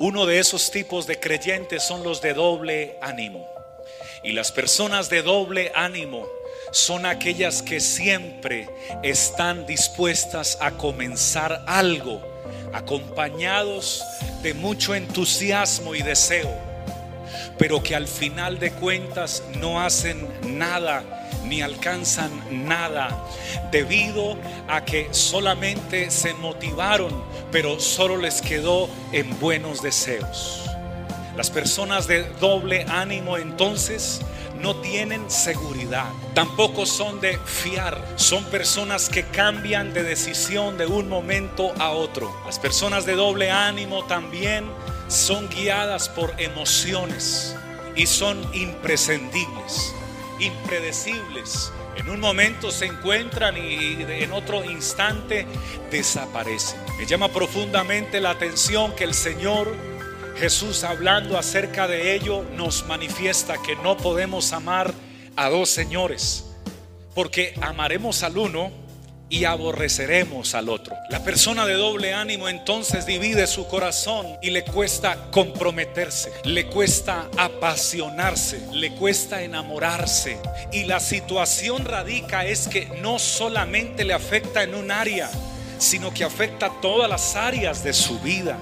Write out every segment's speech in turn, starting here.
Uno de esos tipos de creyentes son los de doble ánimo. Y las personas de doble ánimo son aquellas que siempre están dispuestas a comenzar algo, acompañados de mucho entusiasmo y deseo, pero que al final de cuentas no hacen nada ni alcanzan nada debido a que solamente se motivaron, pero solo les quedó en buenos deseos. Las personas de doble ánimo entonces no tienen seguridad, tampoco son de fiar, son personas que cambian de decisión de un momento a otro. Las personas de doble ánimo también son guiadas por emociones y son imprescindibles, impredecibles. En un momento se encuentran y en otro instante desaparecen. Me llama profundamente la atención que el Señor Jesús hablando acerca de ello nos manifiesta que no podemos amar a dos señores, porque amaremos al uno y aborreceremos al otro. La persona de doble ánimo entonces divide su corazón y le cuesta comprometerse, le cuesta apasionarse, le cuesta enamorarse. Y la situación radica es que no solamente le afecta en un área, sino que afecta todas las áreas de su vida.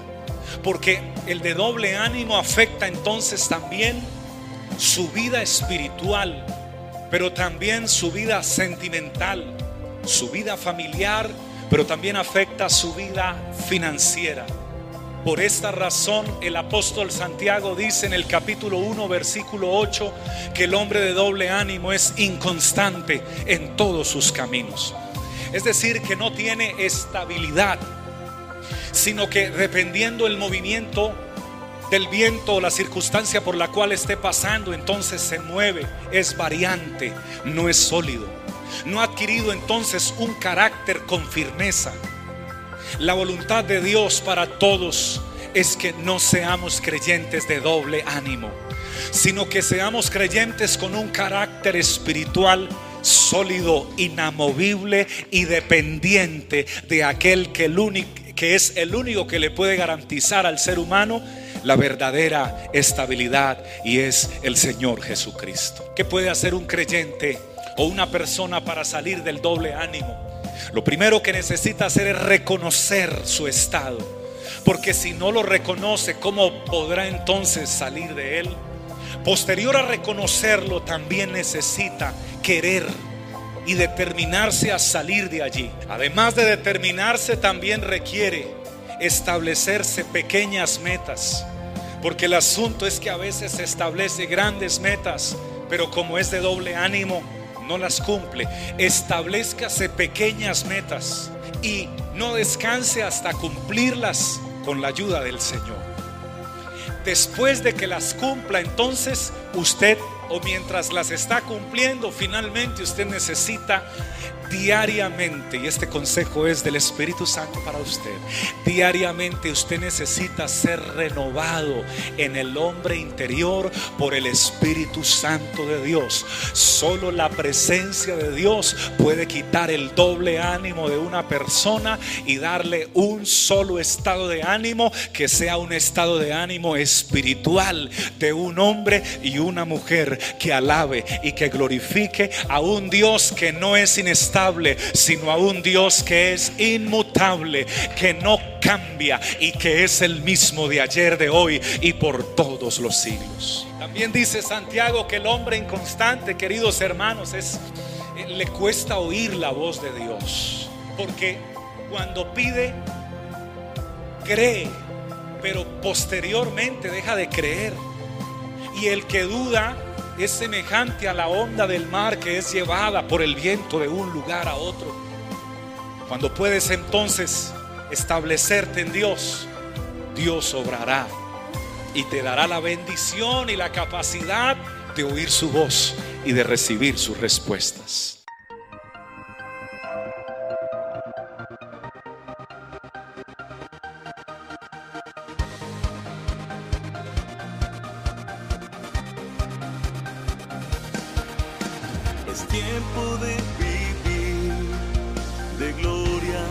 Porque el de doble ánimo afecta entonces también su vida espiritual, pero también su vida sentimental, su vida familiar, pero también afecta su vida financiera. Por esta razón el apóstol Santiago dice en el capítulo 1, versículo 8, que el hombre de doble ánimo es inconstante en todos sus caminos. Es decir, que no tiene estabilidad sino que dependiendo el movimiento del viento o la circunstancia por la cual esté pasando, entonces se mueve, es variante, no es sólido. No ha adquirido entonces un carácter con firmeza. La voluntad de Dios para todos es que no seamos creyentes de doble ánimo, sino que seamos creyentes con un carácter espiritual sólido, inamovible y dependiente de aquel que que es el único que le puede garantizar al ser humano la verdadera estabilidad y es el Señor Jesucristo. ¿Qué puede hacer un creyente o una persona para salir del doble ánimo? Lo primero que necesita hacer es reconocer su estado, porque si no lo reconoce, ¿cómo podrá entonces salir de él? Posterior a reconocerlo, también necesita querer y determinarse a salir de allí. Además de determinarse, también requiere establecerse pequeñas metas. Porque el asunto es que a veces se establece grandes metas, pero como es de doble ánimo, no las cumple. Establezcase pequeñas metas y no descanse hasta cumplirlas con la ayuda del Señor. Después de que las cumpla, entonces usted o mientras las está cumpliendo, finalmente usted necesita diariamente, y este consejo es del Espíritu Santo para usted, diariamente usted necesita ser renovado en el hombre interior por el Espíritu Santo de Dios. Solo la presencia de Dios puede quitar el doble ánimo de una persona y darle un solo estado de ánimo que sea un estado de ánimo espiritual de un hombre y una mujer que alabe y que glorifique a un Dios que no es inestable sino a un Dios que es inmutable, que no cambia y que es el mismo de ayer, de hoy y por todos los siglos. También dice Santiago que el hombre inconstante, queridos hermanos, es eh, le cuesta oír la voz de Dios, porque cuando pide cree, pero posteriormente deja de creer. Y el que duda es semejante a la onda del mar que es llevada por el viento de un lugar a otro. Cuando puedes entonces establecerte en Dios, Dios obrará y te dará la bendición y la capacidad de oír su voz y de recibir sus respuestas. Tiempo de vivir de gloria